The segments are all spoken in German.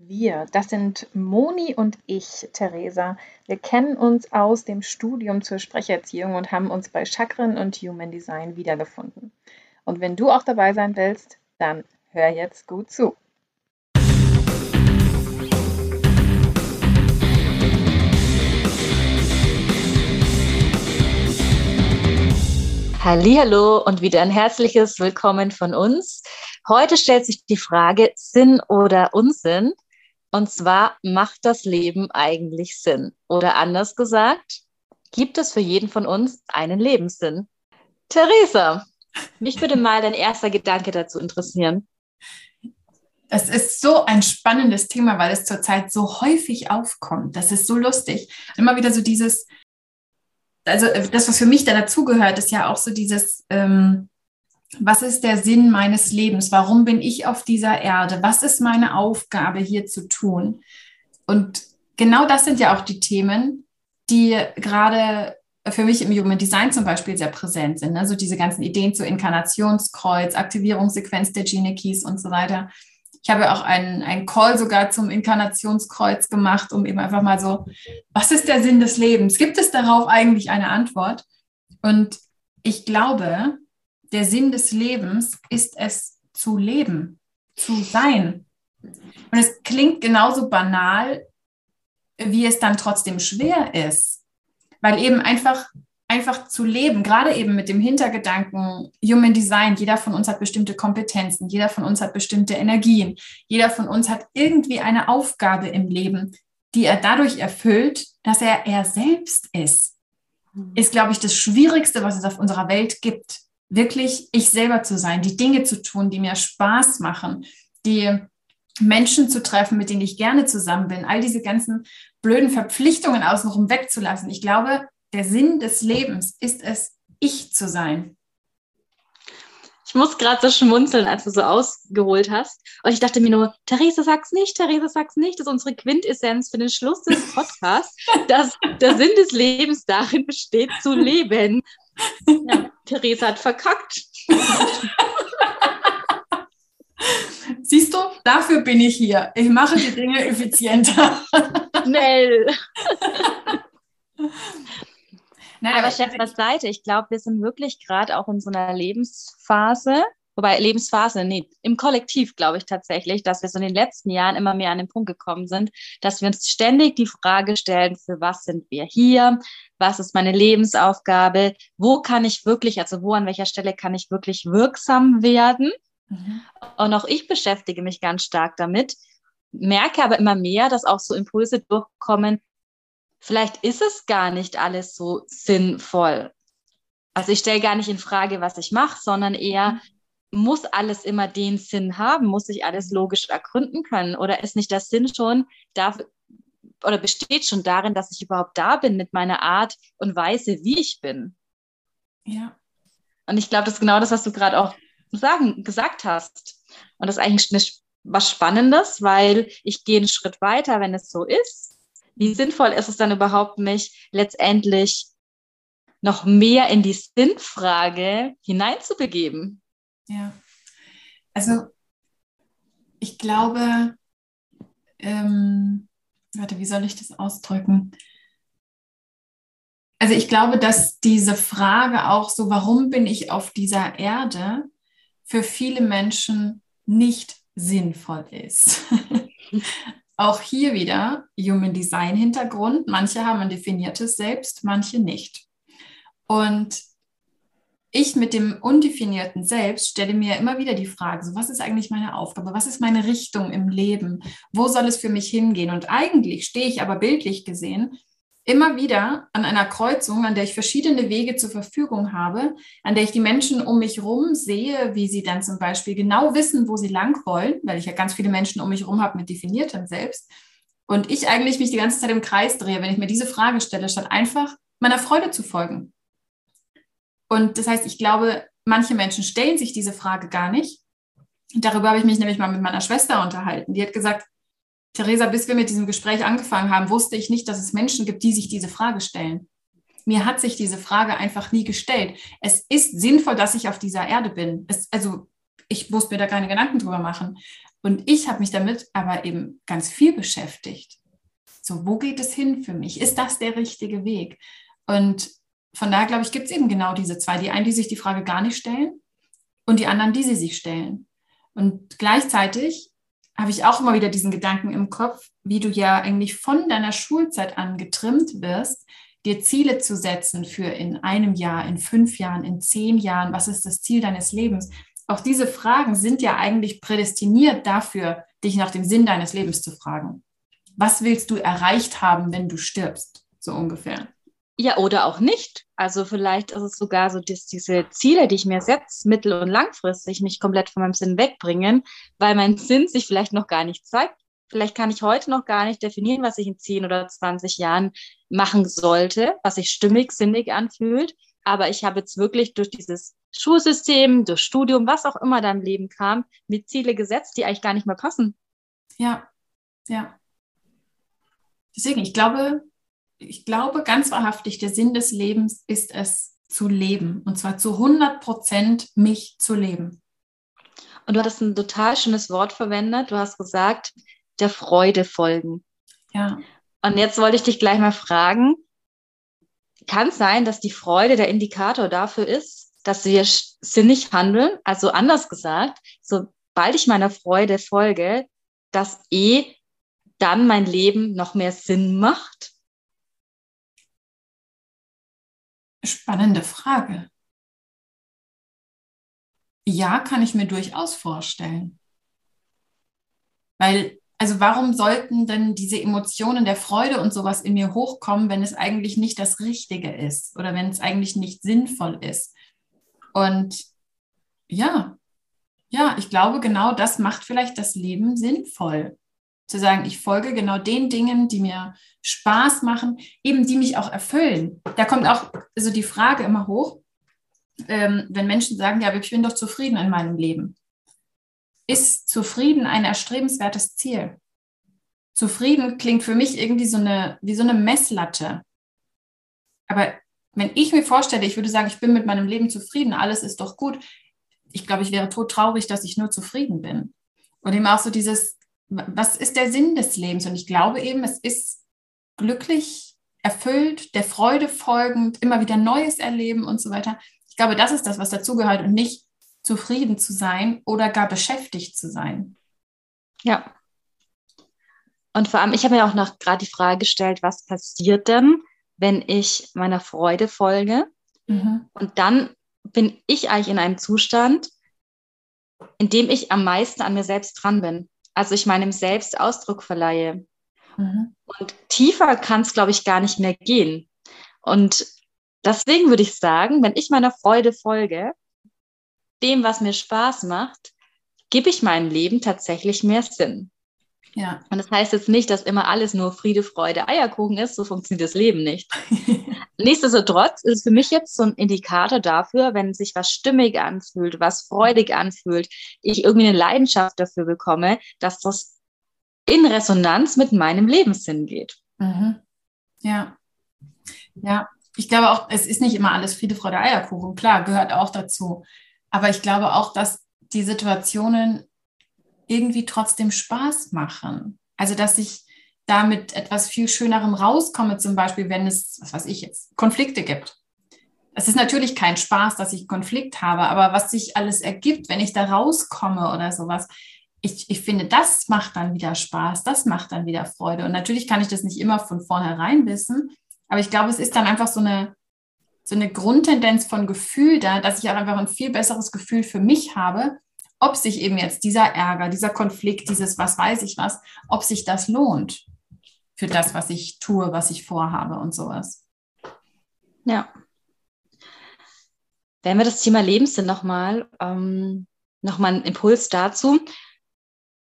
Wir, das sind Moni und ich, Theresa. Wir kennen uns aus dem Studium zur Sprecherziehung und haben uns bei Chakren und Human Design wiedergefunden. Und wenn du auch dabei sein willst, dann hör jetzt gut zu. Hallo und wieder ein herzliches Willkommen von uns. Heute stellt sich die Frage Sinn oder Unsinn und zwar, macht das Leben eigentlich Sinn? Oder anders gesagt, gibt es für jeden von uns einen Lebenssinn? Theresa, mich würde mal dein erster Gedanke dazu interessieren. Das ist so ein spannendes Thema, weil es zurzeit so häufig aufkommt. Das ist so lustig. Immer wieder so dieses, also äh, das, was für mich da dazugehört, ist ja auch so dieses, ähm, was ist der Sinn meines Lebens? Warum bin ich auf dieser Erde? Was ist meine Aufgabe hier zu tun? Und genau das sind ja auch die Themen, die gerade für mich im Human Design zum Beispiel sehr präsent sind. Also diese ganzen Ideen zu Inkarnationskreuz, Aktivierungssequenz der Gene Keys und so weiter. Ich habe auch einen, einen Call sogar zum Inkarnationskreuz gemacht, um eben einfach mal so, was ist der Sinn des Lebens? Gibt es darauf eigentlich eine Antwort? Und ich glaube, der Sinn des Lebens ist es zu leben, zu sein. Und es klingt genauso banal, wie es dann trotzdem schwer ist, weil eben einfach einfach zu leben, gerade eben mit dem Hintergedanken Human Design, jeder von uns hat bestimmte Kompetenzen, jeder von uns hat bestimmte Energien, jeder von uns hat irgendwie eine Aufgabe im Leben, die er dadurch erfüllt, dass er er selbst ist. Hm. Ist, glaube ich, das Schwierigste, was es auf unserer Welt gibt wirklich ich selber zu sein, die Dinge zu tun, die mir Spaß machen, die Menschen zu treffen, mit denen ich gerne zusammen bin, all diese ganzen blöden Verpflichtungen außenrum wegzulassen. Ich glaube, der Sinn des Lebens ist es, ich zu sein. Ich muss gerade so schmunzeln, als du so ausgeholt hast. Und ich dachte mir nur, Therese, sag's nicht, Therese, sag's nicht. Das ist unsere Quintessenz für den Schluss des Podcasts, dass der Sinn des Lebens darin besteht, zu leben. Ja, Therese hat verkackt. Siehst du, dafür bin ich hier. Ich mache die Dinge effizienter. Schnell. Nein, aber Chef beiseite, ich glaube, wir sind wirklich gerade auch in so einer Lebensphase, wobei Lebensphase, nee, im Kollektiv glaube ich tatsächlich, dass wir so in den letzten Jahren immer mehr an den Punkt gekommen sind, dass wir uns ständig die Frage stellen, für was sind wir hier? Was ist meine Lebensaufgabe? Wo kann ich wirklich, also wo an welcher Stelle kann ich wirklich wirksam werden? Mhm. Und auch ich beschäftige mich ganz stark damit, merke aber immer mehr, dass auch so Impulse durchkommen, vielleicht ist es gar nicht alles so sinnvoll. Also ich stelle gar nicht in Frage, was ich mache, sondern eher, mhm. Muss alles immer den Sinn haben? Muss ich alles logisch ergründen können? Oder ist nicht der Sinn schon darf, oder besteht schon darin, dass ich überhaupt da bin mit meiner Art und Weise, wie ich bin? Ja. Und ich glaube, das ist genau das, was du gerade auch sagen, gesagt hast. Und das ist eigentlich was Spannendes, weil ich gehe einen Schritt weiter, wenn es so ist wie sinnvoll ist es dann überhaupt, mich letztendlich noch mehr in die Sinnfrage hineinzubegeben? Ja, also ich glaube, ähm, warte, wie soll ich das ausdrücken? Also ich glaube, dass diese Frage auch so, warum bin ich auf dieser Erde, für viele Menschen nicht sinnvoll ist. Auch hier wieder Human Design Hintergrund. Manche haben ein definiertes Selbst, manche nicht. Und ich mit dem undefinierten Selbst stelle mir immer wieder die Frage, so, was ist eigentlich meine Aufgabe? Was ist meine Richtung im Leben? Wo soll es für mich hingehen? Und eigentlich stehe ich aber bildlich gesehen immer wieder an einer Kreuzung, an der ich verschiedene Wege zur Verfügung habe, an der ich die Menschen um mich herum sehe, wie sie dann zum Beispiel genau wissen, wo sie lang wollen, weil ich ja ganz viele Menschen um mich herum habe mit definiertem Selbst. Und ich eigentlich mich die ganze Zeit im Kreis drehe, wenn ich mir diese Frage stelle, statt einfach meiner Freude zu folgen. Und das heißt, ich glaube, manche Menschen stellen sich diese Frage gar nicht. Darüber habe ich mich nämlich mal mit meiner Schwester unterhalten. Die hat gesagt, Theresa, bis wir mit diesem Gespräch angefangen haben, wusste ich nicht, dass es Menschen gibt, die sich diese Frage stellen. Mir hat sich diese Frage einfach nie gestellt. Es ist sinnvoll, dass ich auf dieser Erde bin. Es, also ich muss mir da keine Gedanken drüber machen. Und ich habe mich damit aber eben ganz viel beschäftigt. So, wo geht es hin für mich? Ist das der richtige Weg? Und von daher, glaube ich, gibt es eben genau diese zwei. Die einen, die sich die Frage gar nicht stellen und die anderen, die sie sich stellen. Und gleichzeitig habe ich auch immer wieder diesen Gedanken im Kopf, wie du ja eigentlich von deiner Schulzeit an getrimmt wirst, dir Ziele zu setzen für in einem Jahr, in fünf Jahren, in zehn Jahren. Was ist das Ziel deines Lebens? Auch diese Fragen sind ja eigentlich prädestiniert dafür, dich nach dem Sinn deines Lebens zu fragen. Was willst du erreicht haben, wenn du stirbst? So ungefähr. Ja, oder auch nicht. Also vielleicht ist es sogar so, dass diese Ziele, die ich mir setze, mittel- und langfristig mich komplett von meinem Sinn wegbringen, weil mein Sinn sich vielleicht noch gar nicht zeigt. Vielleicht kann ich heute noch gar nicht definieren, was ich in 10 oder 20 Jahren machen sollte, was sich stimmig, sinnig anfühlt. Aber ich habe jetzt wirklich durch dieses Schulsystem, durch Studium, was auch immer da im Leben kam, mir Ziele gesetzt, die eigentlich gar nicht mehr passen. Ja, ja. Deswegen, ich glaube, ich glaube ganz wahrhaftig, der Sinn des Lebens ist es zu leben. Und zwar zu 100 Prozent mich zu leben. Und du hattest ein total schönes Wort verwendet. Du hast gesagt, der Freude folgen. Ja. Und jetzt wollte ich dich gleich mal fragen, kann es sein, dass die Freude der Indikator dafür ist, dass wir sinnig handeln? Also anders gesagt, sobald ich meiner Freude folge, dass eh dann mein Leben noch mehr Sinn macht? Spannende Frage. Ja, kann ich mir durchaus vorstellen. Weil, also warum sollten denn diese Emotionen der Freude und sowas in mir hochkommen, wenn es eigentlich nicht das Richtige ist oder wenn es eigentlich nicht sinnvoll ist? Und ja, ja, ich glaube, genau das macht vielleicht das Leben sinnvoll zu sagen, ich folge genau den Dingen, die mir Spaß machen, eben die mich auch erfüllen. Da kommt auch so die Frage immer hoch, ähm, wenn Menschen sagen, ja, ich bin doch zufrieden in meinem Leben. Ist zufrieden ein erstrebenswertes Ziel? Zufrieden klingt für mich irgendwie so eine, wie so eine Messlatte. Aber wenn ich mir vorstelle, ich würde sagen, ich bin mit meinem Leben zufrieden, alles ist doch gut, ich glaube, ich wäre todtraurig, dass ich nur zufrieden bin. Und eben auch so dieses, was ist der Sinn des Lebens? Und ich glaube eben, es ist glücklich, erfüllt, der Freude folgend, immer wieder Neues erleben und so weiter. Ich glaube, das ist das, was dazugehört und nicht zufrieden zu sein oder gar beschäftigt zu sein. Ja. Und vor allem, ich habe mir auch noch gerade die Frage gestellt, was passiert denn, wenn ich meiner Freude folge? Mhm. Und dann bin ich eigentlich in einem Zustand, in dem ich am meisten an mir selbst dran bin also ich meinem Selbst Ausdruck verleihe. Mhm. Und tiefer kann es, glaube ich, gar nicht mehr gehen. Und deswegen würde ich sagen, wenn ich meiner Freude folge, dem, was mir Spaß macht, gebe ich meinem Leben tatsächlich mehr Sinn. Ja. Und das heißt jetzt nicht, dass immer alles nur Friede, Freude, Eierkuchen ist. So funktioniert das Leben nicht. Nichtsdestotrotz ist es für mich jetzt so ein Indikator dafür, wenn sich was stimmig anfühlt, was freudig anfühlt, ich irgendwie eine Leidenschaft dafür bekomme, dass das in Resonanz mit meinem Lebenssinn geht. Mhm. Ja. Ja. Ich glaube auch, es ist nicht immer alles Friede, Freude, Eierkuchen. Klar, gehört auch dazu. Aber ich glaube auch, dass die Situationen irgendwie trotzdem Spaß machen. Also, dass ich da mit etwas viel Schönerem rauskomme, zum Beispiel, wenn es, was weiß ich jetzt, Konflikte gibt. Es ist natürlich kein Spaß, dass ich Konflikt habe, aber was sich alles ergibt, wenn ich da rauskomme oder sowas, ich, ich finde, das macht dann wieder Spaß, das macht dann wieder Freude. Und natürlich kann ich das nicht immer von vornherein wissen, aber ich glaube, es ist dann einfach so eine, so eine Grundtendenz von Gefühl da, dass ich auch einfach ein viel besseres Gefühl für mich habe, ob sich eben jetzt dieser Ärger, dieser Konflikt, dieses was weiß ich was, ob sich das lohnt für das, was ich tue, was ich vorhabe und sowas. Ja. Wenn wir das Thema Lebenssinn nochmal, ähm, nochmal einen Impuls dazu.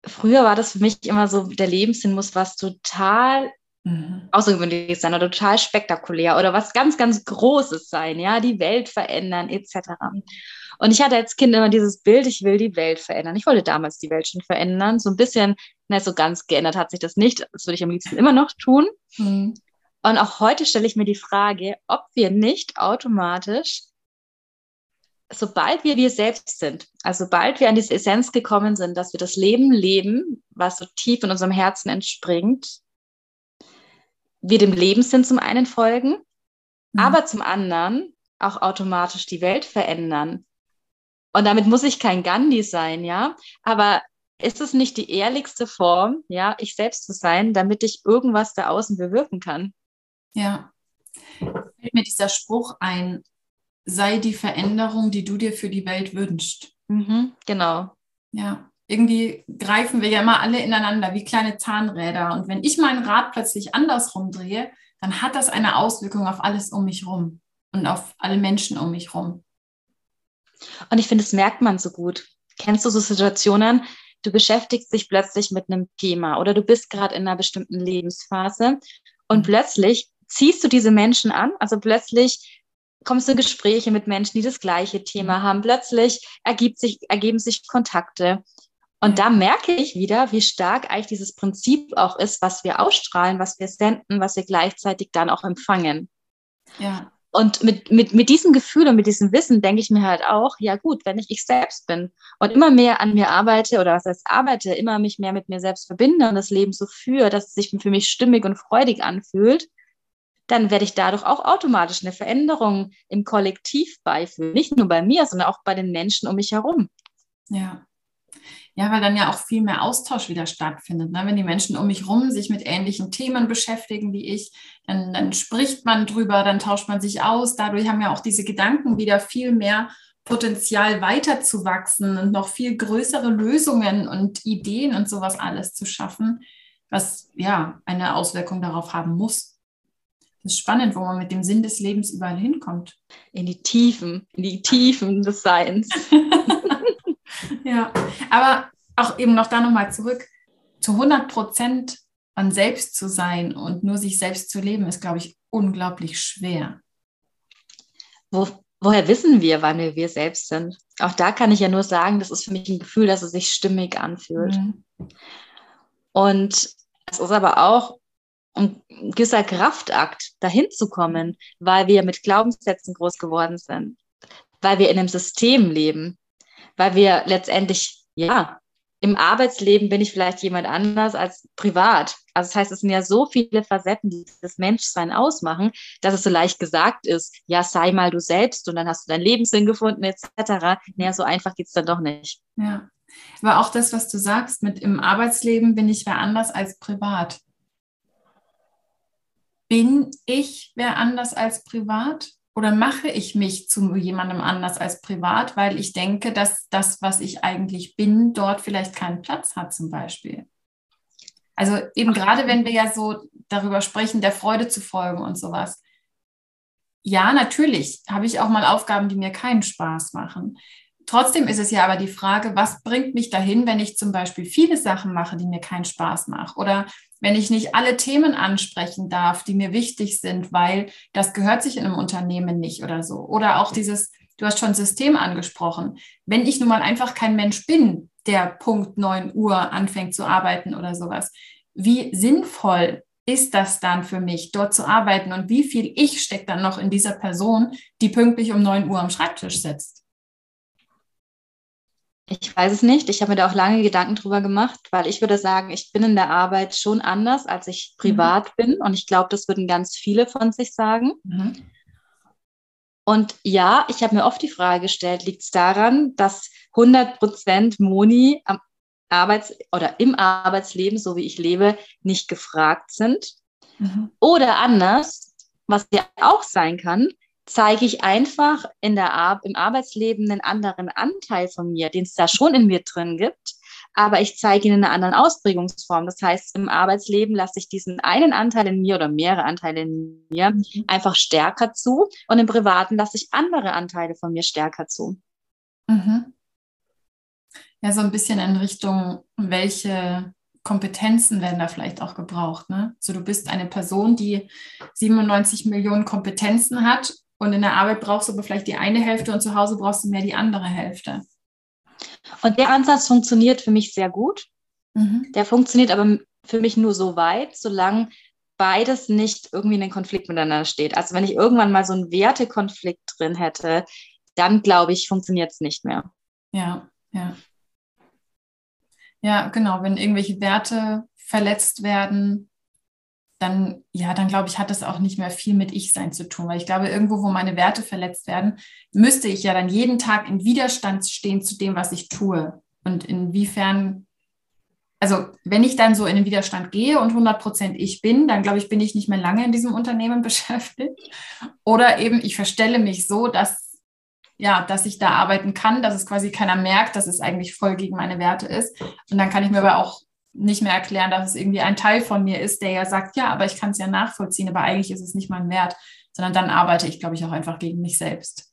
früher war das für mich immer so, der Lebenssinn muss was total mhm. außergewöhnliches sein oder total spektakulär oder was ganz, ganz Großes sein, ja, die Welt verändern etc. Und ich hatte als Kind immer dieses Bild, ich will die Welt verändern. Ich wollte damals die Welt schon verändern. So ein bisschen, na, so ganz geändert hat sich das nicht. Das würde ich am liebsten immer noch tun. Mhm. Und auch heute stelle ich mir die Frage, ob wir nicht automatisch, sobald wir wir selbst sind, also sobald wir an diese Essenz gekommen sind, dass wir das Leben leben, was so tief in unserem Herzen entspringt, wir dem Lebenssinn zum einen folgen, mhm. aber zum anderen auch automatisch die Welt verändern. Und damit muss ich kein Gandhi sein, ja. Aber ist es nicht die ehrlichste Form, ja, ich selbst zu sein, damit ich irgendwas da außen bewirken kann? Ja. Fällt mir dieser Spruch ein, sei die Veränderung, die du dir für die Welt wünschst. Mhm, genau. Ja. Irgendwie greifen wir ja immer alle ineinander wie kleine Zahnräder. Und wenn ich mein Rad plötzlich andersrum drehe, dann hat das eine Auswirkung auf alles um mich rum und auf alle Menschen um mich rum. Und ich finde, das merkt man so gut. Kennst du so Situationen, du beschäftigst dich plötzlich mit einem Thema oder du bist gerade in einer bestimmten Lebensphase und mhm. plötzlich ziehst du diese Menschen an, also plötzlich kommst du in Gespräche mit Menschen, die das gleiche Thema mhm. haben, plötzlich ergibt sich, ergeben sich Kontakte. Und da merke ich wieder, wie stark eigentlich dieses Prinzip auch ist, was wir ausstrahlen, was wir senden, was wir gleichzeitig dann auch empfangen. Ja. Und mit, mit, mit diesem Gefühl und mit diesem Wissen denke ich mir halt auch, ja gut, wenn ich ich selbst bin und immer mehr an mir arbeite oder was heißt arbeite, immer mich mehr mit mir selbst verbinde und das Leben so führe, dass es sich für mich stimmig und freudig anfühlt, dann werde ich dadurch auch automatisch eine Veränderung im Kollektiv beiführen. Nicht nur bei mir, sondern auch bei den Menschen um mich herum. Ja. Ja, weil dann ja auch viel mehr Austausch wieder stattfindet. Ne? Wenn die Menschen um mich herum sich mit ähnlichen Themen beschäftigen wie ich, dann, dann spricht man drüber, dann tauscht man sich aus. Dadurch haben ja auch diese Gedanken wieder viel mehr Potenzial weiterzuwachsen und noch viel größere Lösungen und Ideen und sowas alles zu schaffen, was ja eine Auswirkung darauf haben muss. Das ist spannend, wo man mit dem Sinn des Lebens überall hinkommt. In die Tiefen, in die Tiefen des Seins. Ja, aber auch eben noch da nochmal zurück. Zu 100 Prozent an selbst zu sein und nur sich selbst zu leben, ist, glaube ich, unglaublich schwer. Wo, woher wissen wir, wann wir wir selbst sind? Auch da kann ich ja nur sagen, das ist für mich ein Gefühl, dass es sich stimmig anfühlt. Mhm. Und es ist aber auch ein gewisser Kraftakt, dahin zu kommen, weil wir mit Glaubenssätzen groß geworden sind, weil wir in einem System leben, weil wir letztendlich, ja, im Arbeitsleben bin ich vielleicht jemand anders als privat. Also das heißt, es sind ja so viele Facetten, die das Menschsein ausmachen, dass es so leicht gesagt ist, ja, sei mal du selbst und dann hast du deinen Lebenssinn gefunden etc. Naja, so einfach geht es dann doch nicht. Ja, aber auch das, was du sagst, mit im Arbeitsleben bin ich wer anders als privat. Bin ich wer anders als privat? Oder mache ich mich zu jemandem anders als privat, weil ich denke, dass das, was ich eigentlich bin, dort vielleicht keinen Platz hat zum Beispiel. Also eben gerade wenn wir ja so darüber sprechen, der Freude zu folgen und sowas. Ja, natürlich habe ich auch mal Aufgaben, die mir keinen Spaß machen. Trotzdem ist es ja aber die Frage, was bringt mich dahin, wenn ich zum Beispiel viele Sachen mache, die mir keinen Spaß machen? Oder wenn ich nicht alle Themen ansprechen darf, die mir wichtig sind, weil das gehört sich in einem Unternehmen nicht oder so. Oder auch dieses, du hast schon System angesprochen. Wenn ich nun mal einfach kein Mensch bin, der Punkt 9 Uhr anfängt zu arbeiten oder sowas, wie sinnvoll ist das dann für mich, dort zu arbeiten und wie viel ich steckt dann noch in dieser Person, die pünktlich um 9 Uhr am Schreibtisch sitzt? Ich weiß es nicht. Ich habe mir da auch lange Gedanken drüber gemacht, weil ich würde sagen, ich bin in der Arbeit schon anders, als ich mhm. privat mhm. bin. Und ich glaube, das würden ganz viele von sich sagen. Mhm. Und ja, ich habe mir oft die Frage gestellt, liegt es daran, dass 100 Prozent Moni am Arbeits- oder im Arbeitsleben, so wie ich lebe, nicht gefragt sind? Mhm. Oder anders, was ja auch sein kann, zeige ich einfach in der Ar im Arbeitsleben einen anderen Anteil von mir, den es da schon in mir drin gibt, aber ich zeige ihn in einer anderen Ausprägungsform. Das heißt, im Arbeitsleben lasse ich diesen einen Anteil in mir oder mehrere Anteile in mir mhm. einfach stärker zu und im Privaten lasse ich andere Anteile von mir stärker zu. Mhm. ja so ein bisschen in Richtung, welche Kompetenzen werden da vielleicht auch gebraucht. Ne? So, du bist eine Person, die 97 Millionen Kompetenzen hat und in der Arbeit brauchst du aber vielleicht die eine Hälfte und zu Hause brauchst du mehr die andere Hälfte. Und der Ansatz funktioniert für mich sehr gut. Mhm. Der funktioniert aber für mich nur so weit, solange beides nicht irgendwie in den Konflikt miteinander steht. Also wenn ich irgendwann mal so einen Wertekonflikt drin hätte, dann glaube ich, funktioniert es nicht mehr. Ja, ja. Ja, genau. Wenn irgendwelche Werte verletzt werden, dann, ja, dann glaube ich, hat das auch nicht mehr viel mit Ich-Sein zu tun. Weil ich glaube, irgendwo, wo meine Werte verletzt werden, müsste ich ja dann jeden Tag in Widerstand stehen zu dem, was ich tue. Und inwiefern, also wenn ich dann so in den Widerstand gehe und 100 Prozent ich bin, dann glaube ich, bin ich nicht mehr lange in diesem Unternehmen beschäftigt. Oder eben ich verstelle mich so, dass ja, dass ich da arbeiten kann, dass es quasi keiner merkt, dass es eigentlich voll gegen meine Werte ist. Und dann kann ich mir aber auch nicht mehr erklären, dass es irgendwie ein Teil von mir ist, der ja sagt, ja, aber ich kann es ja nachvollziehen, aber eigentlich ist es nicht mein Wert, sondern dann arbeite ich, glaube ich, auch einfach gegen mich selbst.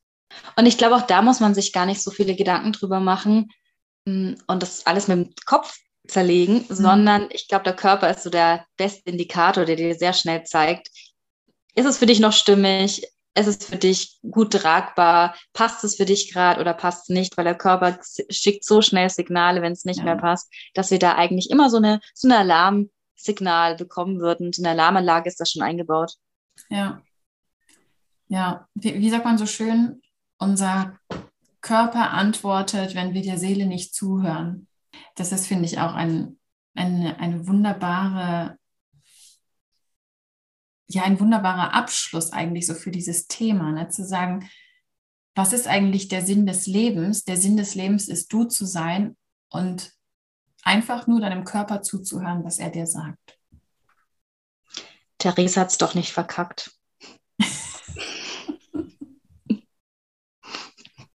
Und ich glaube, auch da muss man sich gar nicht so viele Gedanken drüber machen mm, und das alles mit dem Kopf zerlegen, mhm. sondern ich glaube, der Körper ist so der beste Indikator, der dir sehr schnell zeigt, ist es für dich noch stimmig? Ist es für dich gut tragbar, passt es für dich gerade oder passt es nicht, weil der Körper schickt so schnell Signale, wenn es nicht ja. mehr passt, dass wir da eigentlich immer so eine so ein Alarmsignal bekommen würden. So eine Alarmanlage ist da schon eingebaut. Ja. Ja, wie, wie sagt man so schön, unser Körper antwortet, wenn wir der Seele nicht zuhören. Das ist, finde ich, auch ein, eine, eine wunderbare ja ein wunderbarer Abschluss eigentlich so für dieses Thema, ne? zu sagen, was ist eigentlich der Sinn des Lebens? Der Sinn des Lebens ist du zu sein und einfach nur deinem Körper zuzuhören, was er dir sagt. Therese hat es doch nicht verkackt.